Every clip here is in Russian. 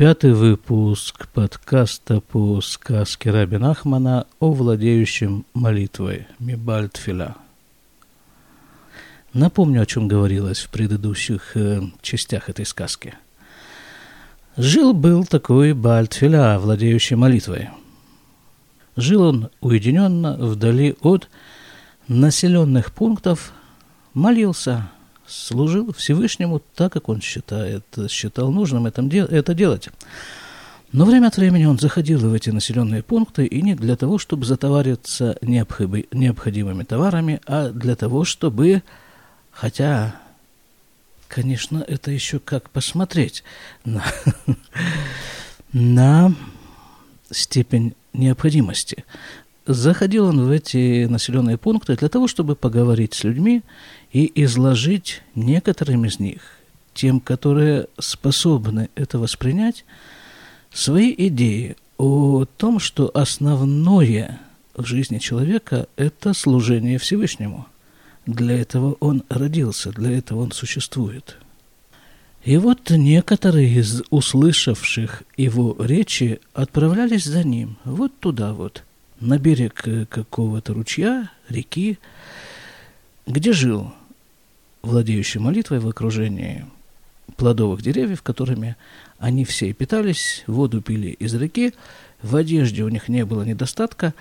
Пятый выпуск подкаста по сказке Раби Нахмана о владеющем молитвой Мибальтфиля. Напомню, о чем говорилось в предыдущих э, частях этой сказки. Жил-был такой Бальтфиля, владеющий молитвой. Жил он уединенно, вдали от населенных пунктов, молился – служил Всевышнему так, как он считает, считал нужным это, делать. Но время от времени он заходил в эти населенные пункты и не для того, чтобы затовариться необходимыми товарами, а для того, чтобы, хотя, конечно, это еще как посмотреть на, на степень необходимости. Заходил он в эти населенные пункты для того, чтобы поговорить с людьми и изложить некоторым из них, тем, которые способны это воспринять, свои идеи о том, что основное в жизни человека – это служение Всевышнему. Для этого он родился, для этого он существует. И вот некоторые из услышавших его речи отправлялись за ним, вот туда вот, на берег какого-то ручья, реки, где жил владеющий молитвой в окружении плодовых деревьев, которыми они все и питались, воду пили из реки, в одежде у них не было недостатка,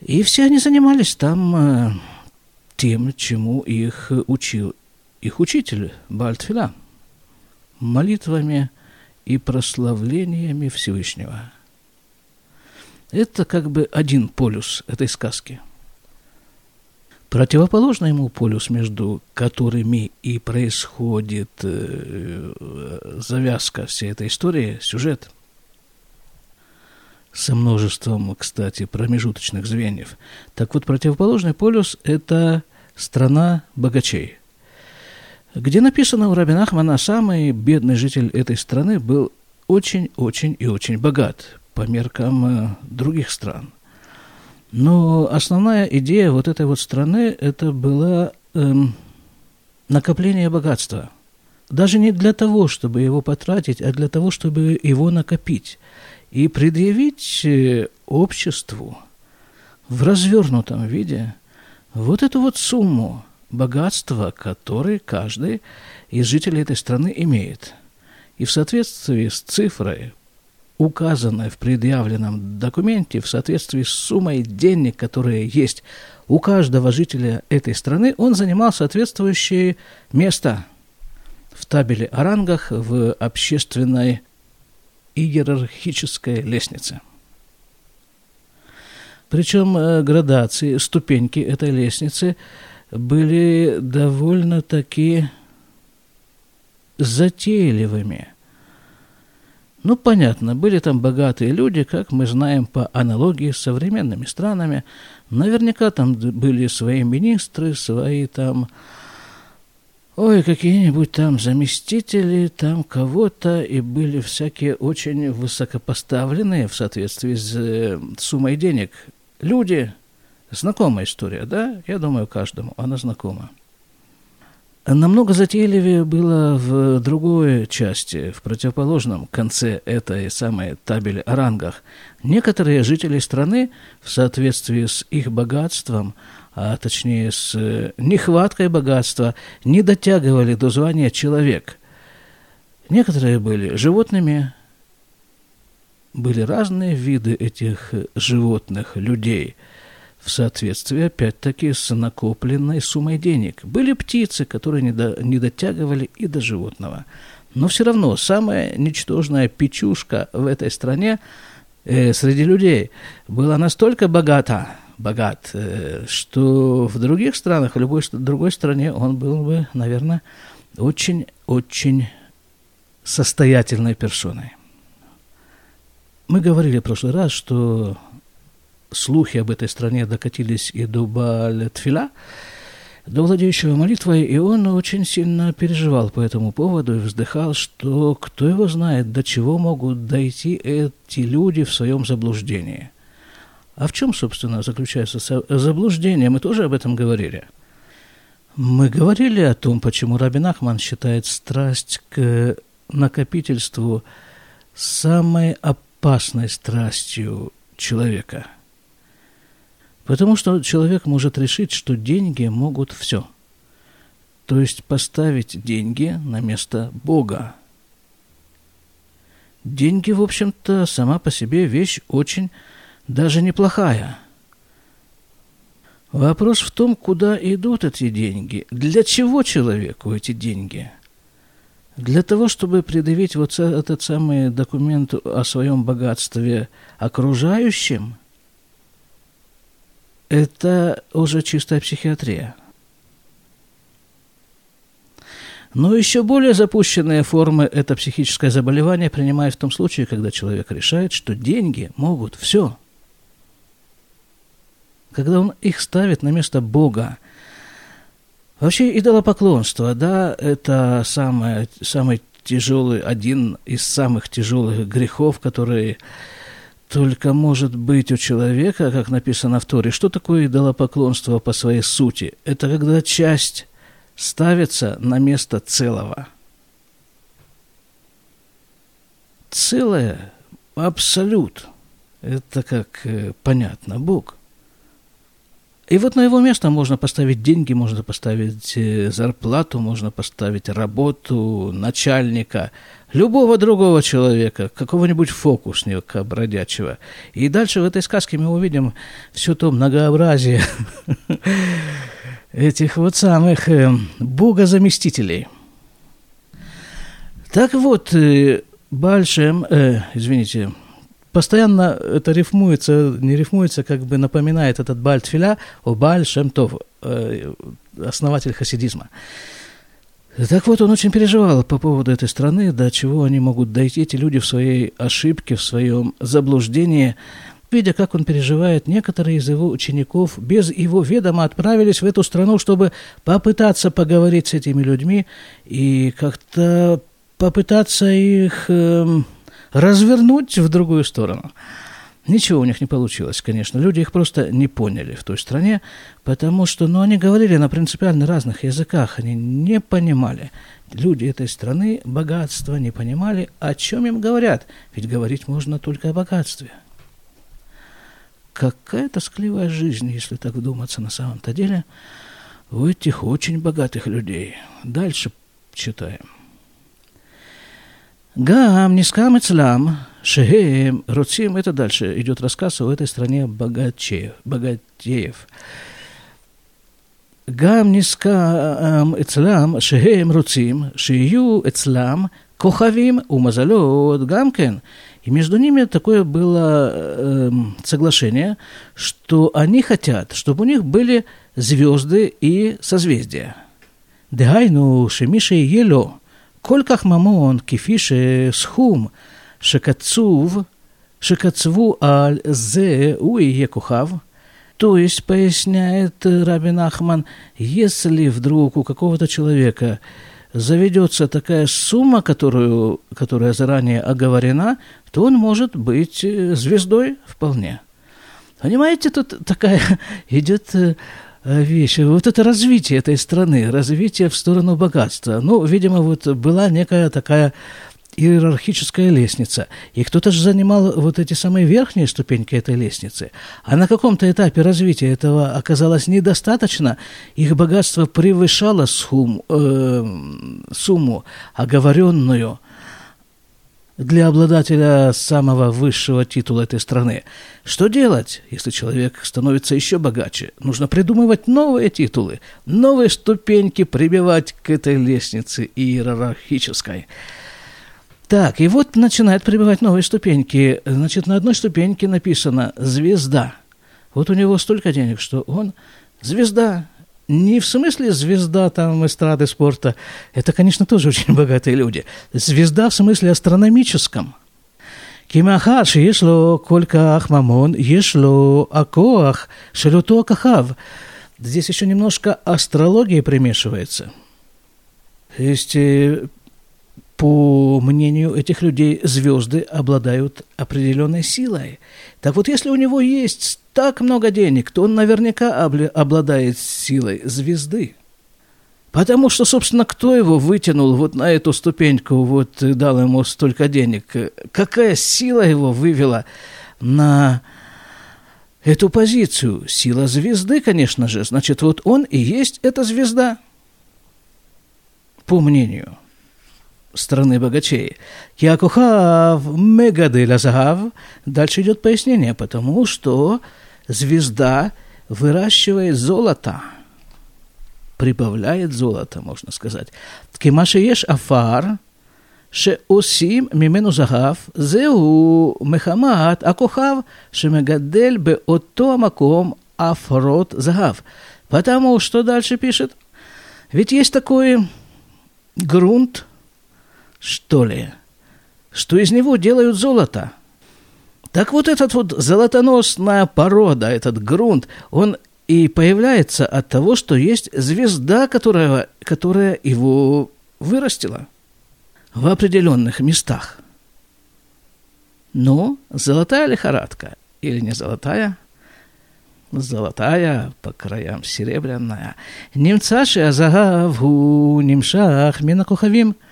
и все они занимались там э, тем, чему их учил их учитель Бальтфиля, молитвами и прославлениями Всевышнего. Это как бы один полюс этой сказки – Противоположный ему полюс, между которыми и происходит э, завязка всей этой истории, сюжет, со множеством, кстати, промежуточных звеньев. Так вот, противоположный полюс – это страна богачей, где написано у Рабина Ахмана, самый бедный житель этой страны был очень-очень и очень богат по меркам э, других стран – но основная идея вот этой вот страны это было эм, накопление богатства. Даже не для того, чтобы его потратить, а для того, чтобы его накопить и предъявить э, обществу в развернутом виде вот эту вот сумму богатства, который каждый из жителей этой страны имеет. И в соответствии с цифрой указанное в предъявленном документе в соответствии с суммой денег, которые есть у каждого жителя этой страны, он занимал соответствующее место в табеле о рангах в общественной иерархической лестнице. Причем э, градации, ступеньки этой лестницы были довольно-таки затейливыми – ну, понятно, были там богатые люди, как мы знаем по аналогии с современными странами. Наверняка там были свои министры, свои там, ой, какие-нибудь там заместители, там кого-то, и были всякие очень высокопоставленные в соответствии с э, суммой денег люди. Знакомая история, да? Я думаю, каждому она знакома. Намного затейливее было в другой части, в противоположном конце этой самой табели о рангах. Некоторые жители страны в соответствии с их богатством, а точнее с нехваткой богатства, не дотягивали до звания человек. Некоторые были животными, были разные виды этих животных, людей – в соответствии, опять-таки, с накопленной суммой денег. Были птицы, которые не, до, не дотягивали и до животного. Но все равно самая ничтожная печушка в этой стране э, среди людей была настолько богата, богат, э, что в других странах, в любой другой стране он был бы, наверное, очень-очень состоятельной персоной. Мы говорили в прошлый раз, что слухи об этой стране докатились и до Бааль-Тфиля, до владеющего молитвой, и он очень сильно переживал по этому поводу и вздыхал, что кто его знает, до чего могут дойти эти люди в своем заблуждении. А в чем, собственно, заключается заблуждение? Мы тоже об этом говорили. Мы говорили о том, почему Рабин Ахман считает страсть к накопительству самой опасной страстью человека. Потому что человек может решить, что деньги могут все. То есть поставить деньги на место Бога. Деньги, в общем-то, сама по себе вещь очень даже неплохая. Вопрос в том, куда идут эти деньги. Для чего человеку эти деньги? Для того, чтобы предъявить вот этот самый документ о своем богатстве окружающим, это уже чистая психиатрия. Но еще более запущенные формы это психическое заболевание принимает в том случае, когда человек решает, что деньги могут все. Когда он их ставит на место Бога. Вообще идолопоклонство, да, это самое, самый тяжелый, один из самых тяжелых грехов, которые только может быть у человека, как написано в Торе. Что такое идолопоклонство по своей сути? Это когда часть ставится на место целого. Целое, абсолют, это как э, понятно, Бог. И вот на его место можно поставить деньги, можно поставить э, зарплату, можно поставить работу, начальника, любого другого человека, какого-нибудь фокусника бродячего. И дальше в этой сказке мы увидим все то многообразие этих вот самых э, богозаместителей. Так вот, э, Большем, э, извините, постоянно это рифмуется, не рифмуется, как бы напоминает этот Бальтфиля о Бальшем Тов, э, основатель хасидизма. Так вот, он очень переживал по поводу этой страны, до чего они могут дойти, эти люди в своей ошибке, в своем заблуждении – видя, как он переживает, некоторые из его учеников без его ведома отправились в эту страну, чтобы попытаться поговорить с этими людьми и как-то попытаться их э, развернуть в другую сторону. Ничего у них не получилось, конечно. Люди их просто не поняли в той стране, потому что ну, они говорили на принципиально разных языках, они не понимали. Люди этой страны богатства не понимали, о чем им говорят, ведь говорить можно только о богатстве – Какая тоскливая жизнь, если так вдуматься на самом-то деле, у этих очень богатых людей. Дальше читаем. Гам, нискам ицлам, а шеем руцим. Это дальше идет рассказ о этой стране богачеев. богатеев. Гам, нискам ицлам, а шеем руцим, шию а ицлам, кохавим, умазалот, гамкен. И между ними такое было э, соглашение, что они хотят, чтобы у них были звезды и созвездия. Дегайну шемише ело. כל כך ממון כפי שסכום שקצוב, שקצבו על זה הוא יהיה כוכב. То есть, поясняет Рабин Ахман, если вдруг у какого-то человека заведется такая сумма, которую, которая заранее оговорена, то он может быть э, звездой вполне. Понимаете, тут такая идет э, вещь. Вот это развитие этой страны, развитие в сторону богатства. Ну, видимо, вот была некая такая иерархическая лестница. И кто-то же занимал вот эти самые верхние ступеньки этой лестницы. А на каком-то этапе развития этого оказалось недостаточно. Их богатство превышало сум, э, сумму, оговоренную для обладателя самого высшего титула этой страны. Что делать, если человек становится еще богаче? Нужно придумывать новые титулы, новые ступеньки прибивать к этой лестнице иерархической. Так, и вот начинает прибывать новые ступеньки. Значит, на одной ступеньке написано «звезда». Вот у него столько денег, что он звезда Не в смысле звезда там эстрады спорта. Это, конечно, тоже очень богатые люди. Звезда в смысле астрономическом. כמאחר שיש לו כל כך ממון, יש לו הכוח של אותו Здесь еще немножко астрологии примешивается. То есть э, по мнению этих людей, звезды обладают определенной силой. Так вот, если у него есть так много денег, то он наверняка обладает силой звезды. Потому что, собственно, кто его вытянул вот на эту ступеньку, вот и дал ему столько денег? Какая сила его вывела на эту позицию? Сила звезды, конечно же. Значит, вот он и есть эта звезда, по мнению страны богачей. Киакухав мегаделя загав. Дальше идет пояснение, потому что звезда выращивает золото – прибавляет золото, можно сказать. כמה שיש עפר שעושים ממנו זהב, זהו מחמת הכוכב שמגדל באותו המקום עפרות זהב. Потому что дальше пишет? Ведь есть такой грунт, что ли, что из него делают золото. Так вот этот вот золотоносная порода, этот грунт, он и появляется от того, что есть звезда, которая, которая его вырастила в определенных местах. Но золотая лихорадка или не золотая, золотая, по краям серебряная. Немцаши азагавгу, немшах, минакухавим –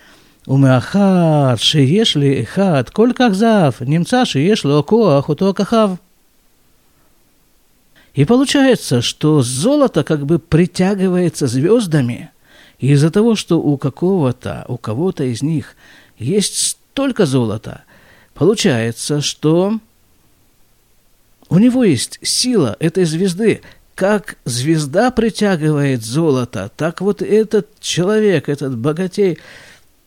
ומאחר שיש לאחד כל כך זהב, נמצא שיש לו כוח אותו הכוכב. И получается, что золото как бы притягивается звездами из-за того, что у какого-то, у кого-то из них есть столько золота, получается, что у него есть сила этой звезды. Как звезда притягивает золото, так вот этот человек, этот богатей,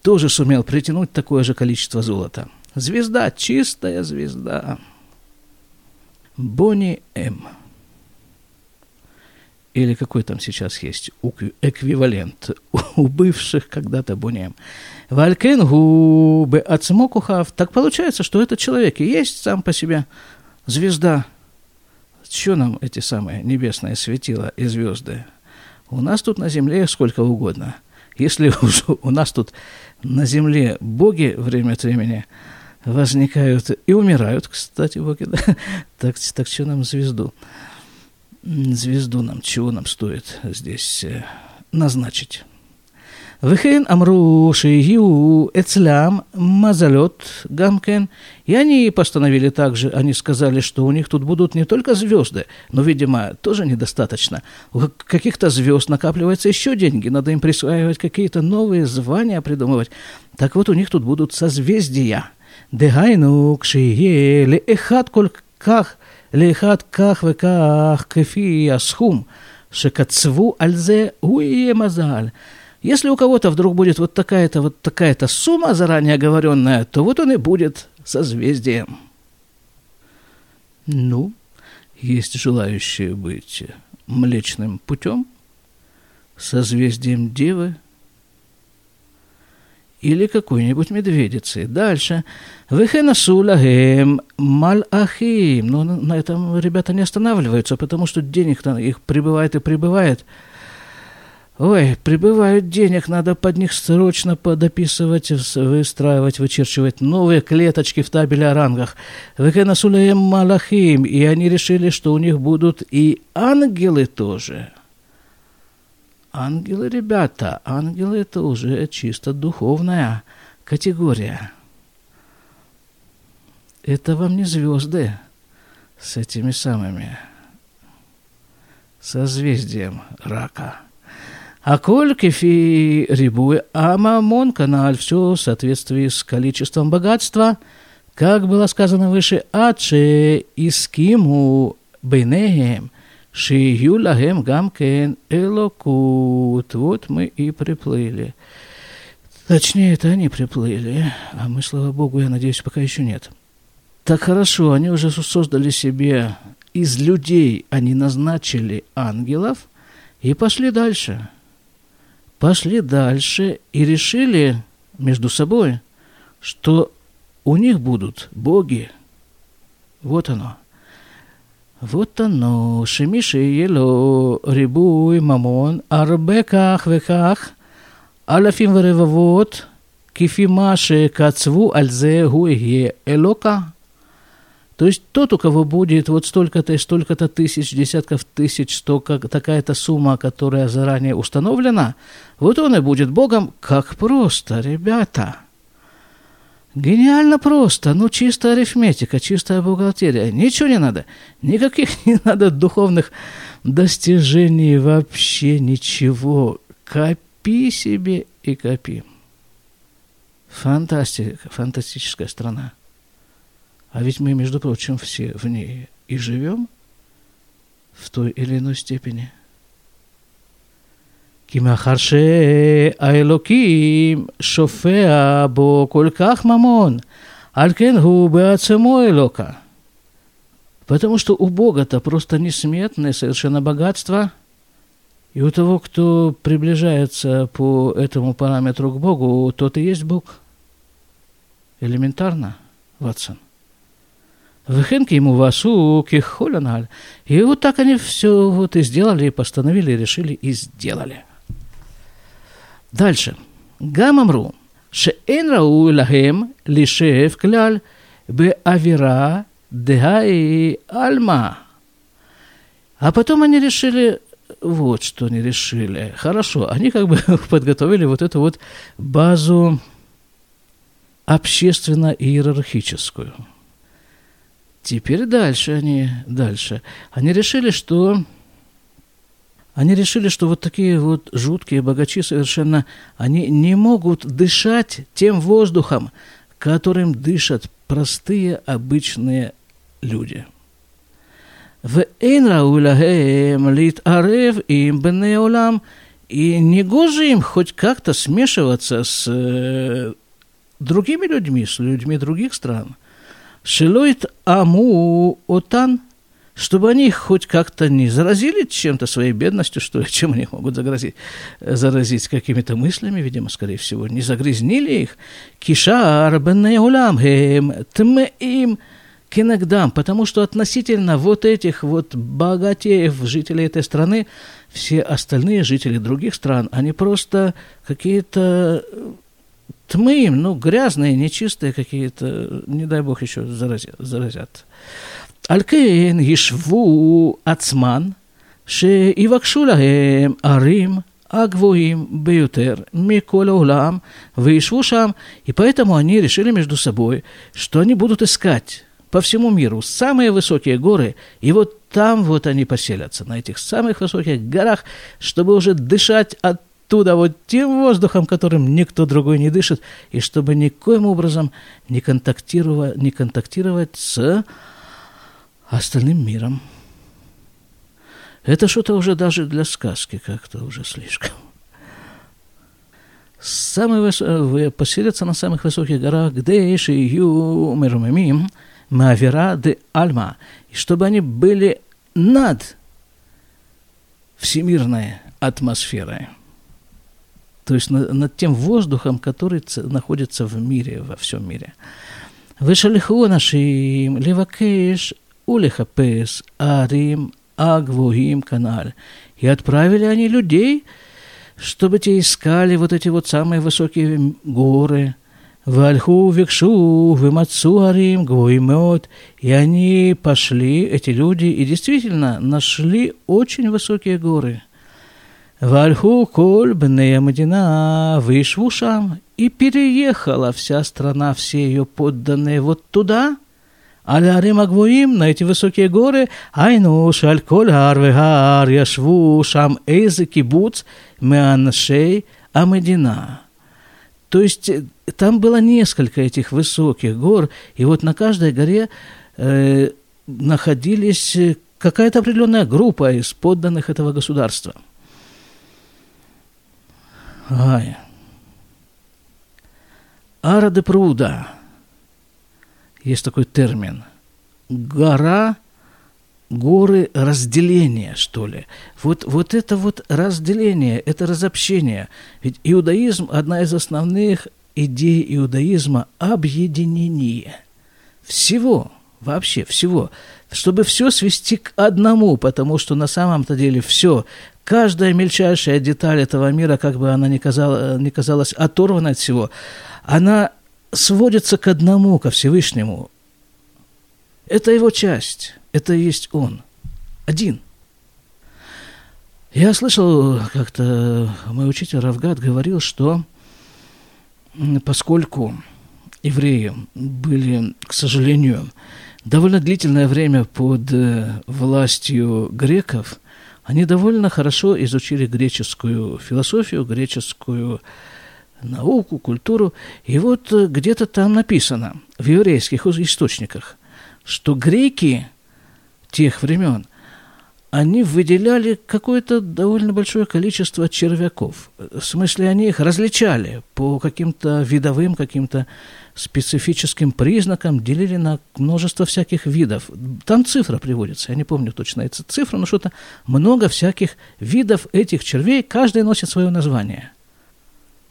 тоже сумел притянуть такое же количество золота. Звезда, чистая звезда. Бонни М или какой там сейчас есть эквивалент у бывших когда-то бунем. Валькен губы ацмокухав. Так получается, что этот человек и есть сам по себе звезда. Что нам эти самые небесные светила и звезды? У нас тут на земле сколько угодно. Если у нас тут на земле боги время от времени возникают и умирают, кстати, боги, да? так, так что нам звезду? звезду нам, чего нам стоит здесь э, назначить. Вехен амру шиигиу эцлям мазалет гамкен. И они постановили также, они сказали, что у них тут будут не только звезды, но, видимо, тоже недостаточно. У каких-то звезд накапливается еще деньги, надо им присваивать какие-то новые звания придумывать. Так вот, у них тут будут созвездия. Дегайну кшие ле эхат кольках – לאחד כך וכך כפי הסכום שקצבו על זה, הוא יהיה מזל. Если у кого-то вдруг будет вот такая-то вот такая-то сумма заранее оговоренная, то вот он и будет созвездием. Ну, есть желающие быть млечным путем, созвездием Девы, или какой-нибудь медведицы. Дальше. Вехенасу лагем малахим. Но на этом ребята не останавливаются, потому что денег-то их прибывает и прибывает. Ой, прибывают денег, надо под них срочно подописывать, выстраивать, вычерчивать новые клеточки в табеле о рангах. Вехенасулаем малахим. И они решили, что у них будут и ангелы тоже – Ангелы, ребята, ангелы это уже чисто духовная категория. Это вам не звезды с этими самыми созвездием рака. А Аколь, кефи, рибуй, амамон, канал все в соответствии с количеством богатства. Как было сказано выше, аче искиму бенеем, шию лагем гамкен элокут. Вот мы и приплыли. Точнее, это они приплыли, а мы, слава богу, я надеюсь, пока еще нет. Так хорошо, они уже создали себе из людей, они назначили ангелов и пошли дальше – Пошли дальше и решили между собой, что у них будут боги. Вот оно – вот оно, שמי שיהיה לו ריבוי ממון, הרבה כך וכך, אלפים ורבבות, כפי מה שקצבו על זה הוא יהיה אלוקה. то есть тот, у кого будет вот столько-то и столько-то тысяч, десятков тысяч, столько, такая-то сумма, которая заранее установлена, вот он и будет Богом. Как просто, ребята! Гениально просто, ну чистая арифметика, чистая бухгалтерия. Ничего не надо, никаких не надо духовных достижений, вообще ничего. Копи себе и копи. Фантастика, фантастическая страна. А ведь мы, между прочим, все в ней и живем в той или иной степени. כי מאחר שהאלוקים שופע בו כל כך ממון, על כן הוא בעצמו אלוקה. Потому что у Бога-то просто несметное совершенно богатство, и у того, кто приближается по этому параметру к Богу, тот и есть Бог. Элементарно, Ватсон. Вихенки ему васуки, холянгаль. И вот так они все вот и сделали, и постановили, и решили, и сделали. Дальше. Гамамру. Шеэн рау лагем лишев кляль бе авира дегай альма. А потом они решили, вот что они решили. Хорошо, они как бы подготовили вот эту вот базу общественно-иерархическую – Теперь дальше они, дальше. Они решили, что они решили, что вот такие вот жуткие богачи совершенно, они не могут дышать тем воздухом, которым дышат простые обычные люди. В Эйнрауляхем лит арев им бенеолам, и не гоже им хоть как-то смешиваться с э, другими людьми, с людьми других стран. Шилойт аму отан – чтобы они хоть как-то не заразили чем-то своей бедностью, что ли, чем они могут заразить, заразить какими-то мыслями, видимо, скорее всего, не загрязнили их. Кишар бенеулам хем тмеим кинагдам, потому что относительно вот этих вот богатеев, жителей этой страны, все остальные жители других стран, они просто какие-то тмы, ну, грязные, нечистые какие-то, не дай бог еще заразят. Алькейн ешву ацман, ше ивакшулахем арим агвуим беютер миколя улам, выешву шам. И поэтому они решили между собой, что они будут искать по всему миру самые высокие горы, и вот там вот они поселятся, на этих самых высоких горах, чтобы уже дышать от оттуда вот тем воздухом, которым никто другой не дышит, и чтобы никоим образом не контактировать, не контактировать с остальным миром. Это что-то уже даже для сказки как-то уже слишком. Самые выс... поселятся на самых высоких горах, где еще ю мерумимим, мавера де альма, и чтобы они были над всемирной атмосферой. То есть над, над тем воздухом, который находится в мире, во всем мире. Вышалиху нашим левакеш улехапес арим агвуим канал. И отправили они людей, чтобы те искали вот эти вот самые высокие горы, Вальху викшу, вымацу арим, гвуймет. И они пошли, эти люди, и действительно нашли очень высокие горы. Вальху коль бнея Мадина вышву шам, и переехала вся страна, все ее подданные вот туда, аля Римагвуим, на эти высокие горы, айну шальколь арвегар яшву шам эйзы кибуц меаншей амедина. То есть э, там было несколько этих высоких гор, и вот на каждой горе э, находились э, какая-то определенная группа из подданных этого государства – Ай. Ара де Пруда – есть такой термин. Гора, горы разделения, что ли. Вот, вот это вот разделение, это разобщение. Ведь иудаизм, одна из основных идей иудаизма – объединение всего, вообще всего, чтобы все свести к одному, потому что на самом-то деле все, каждая мельчайшая деталь этого мира, как бы она ни, казала, ни казалась оторвана от всего, она сводится к одному, ко Всевышнему. Это его часть, это и есть он. Один. Я слышал, как-то мой учитель Равгат говорил, что поскольку евреи были, к сожалению, довольно длительное время под э, властью греков, они довольно хорошо изучили греческую философию, греческую науку, культуру. И вот э, где-то там написано, в еврейских источниках, что греки тех времен, они выделяли какое-то довольно большое количество червяков. В смысле, они их различали по каким-то видовым, каким-то специфическим признакам, делили на множество всяких видов. Там цифра приводится, я не помню точно эту цифру, но что-то много всяких видов этих червей, каждый носит свое название.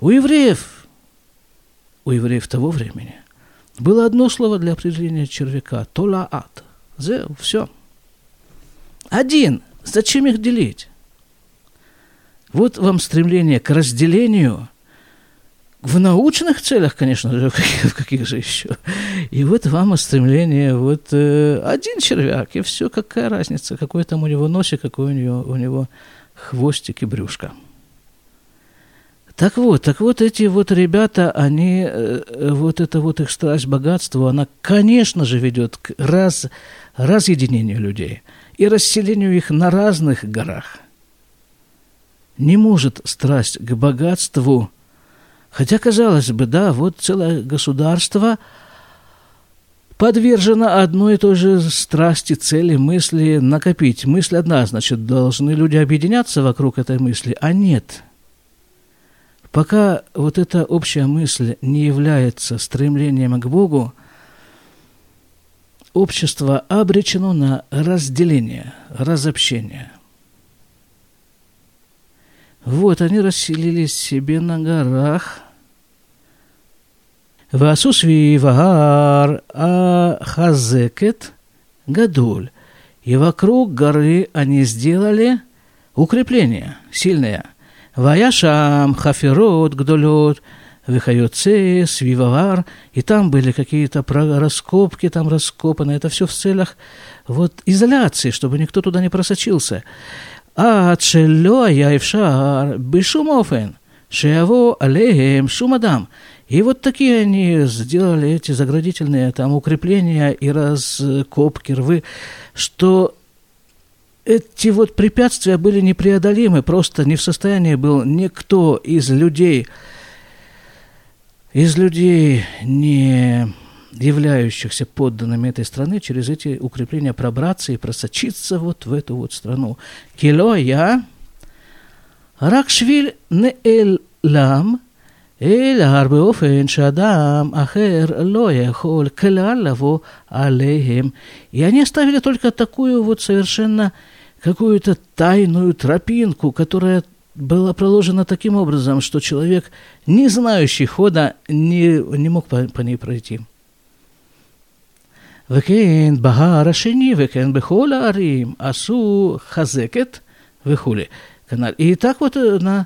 У евреев, у евреев того времени, было одно слово для определения червяка – толаат. Все. Один. Зачем их делить? Вот вам стремление к разделению в научных целях, конечно же, в каких, же еще. И вот вам стремление, вот э, один червяк, и все, какая разница, какой там у него носик, какой у него, у него хвостик и брюшко. Так вот, так вот эти вот ребята, они, э, вот это вот их страсть богатства, она, конечно же, ведет к раз, разъединению людей и расселению их на разных горах. Не может страсть к богатству, хотя, казалось бы, да, вот целое государство подвержено одной и той же страсти, цели, мысли накопить. Мысль одна, значит, должны люди объединяться вокруг этой мысли, а нет – Пока вот эта общая мысль не является стремлением к Богу, общество обречено на разделение, разобщение. Вот они расселились себе на горах. Васусви вагар ахазекет гадуль. И вокруг горы они сделали укрепление сильное. Ваяшам хаферот гдолет вихайоце свивавар. И там были какие-то раскопки, там раскопано. Это все в целях вот изоляции, чтобы никто туда не просочился. עד שלא היה אפשר בשום אופן שיבוא עליהם שום אדם. И вот такие они сделали эти заградительные там укрепления и раскопки, рвы, что эти вот препятствия были непреодолимы, просто не в состоянии был никто из людей, из людей, не являющихся подданными этой страны, через эти укрепления пробраться и просочиться вот в эту вот страну. Кило я ракшвиль не эль лам, эль арбеоф шадам ахер лоя холь клялаво алейхем. И они оставили только такую вот совершенно какую-то тайную тропинку, которая была проложена таким образом, что человек, не знающий хода, не, не мог по, по ней пройти. וכן בהר השני וכן בכל הערים עשו חזקת וכולי. И так вот на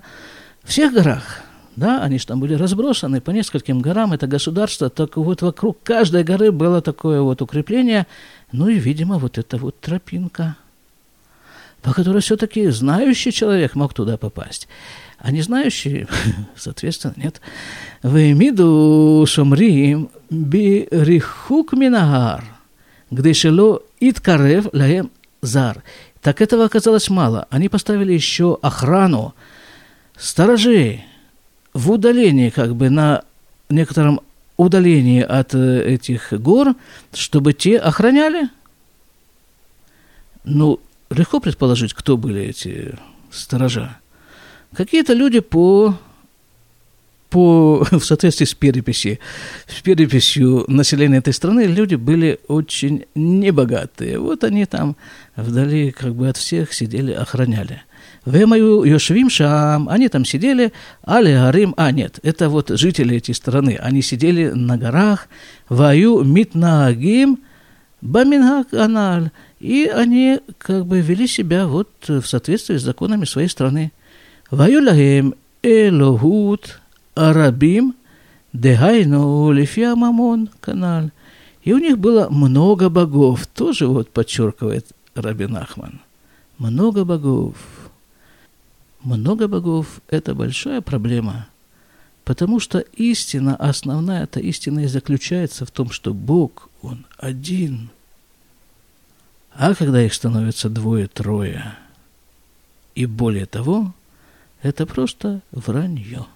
всех горах, да, они же там были разбросаны по нескольким горам, это государство, так вот вокруг каждой горы было такое вот укрепление, ну и, видимо, вот эта вот тропинка – по которой все-таки знающий человек мог туда попасть. А не знающий, соответственно, нет. Веймиду шомрим рихук минагар, где шело иткарев лаем зар. Так этого оказалось мало. Они поставили еще охрану сторожей в удалении, как бы на некотором удалении от э, этих гор, чтобы те охраняли. Ну, легко предположить, кто были эти сторожа. Какие-то люди по, по, в соответствии с переписью, с переписью населения этой страны, люди были очень небогатые. Вот они там вдали как бы от всех сидели, охраняли. Вемаю Йошвим Шам, они там сидели, Али Гарим, а нет, это вот жители этой страны, они сидели на горах, Ваю Митнагим, Бамингак Аналь, и они как бы вели себя вот в соответствии с законами своей страны. Ваюлахем элохут арабим дехайну лифия мамон канал. И у них было много богов, тоже вот подчеркивает Рабин Ахман. Много богов. Много богов – это большая проблема, потому что истина, основная эта истина и заключается в том, что Бог, Он один. А когда их становится двое-трое, и более того, это просто вранье.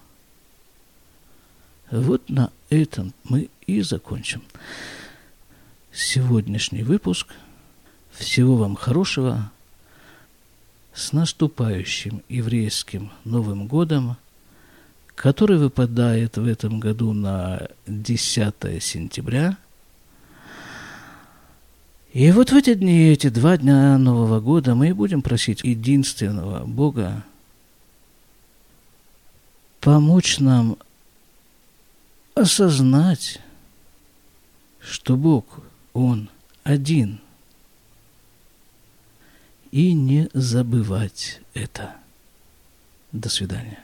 Вот на этом мы и закончим сегодняшний выпуск. Всего вам хорошего. С наступающим еврейским Новым годом, который выпадает в этом году на 10 сентября. И вот в эти дни, эти два дня Нового года мы будем просить единственного Бога помочь нам осознать, что Бог – он один. И не забывать это. До свидания.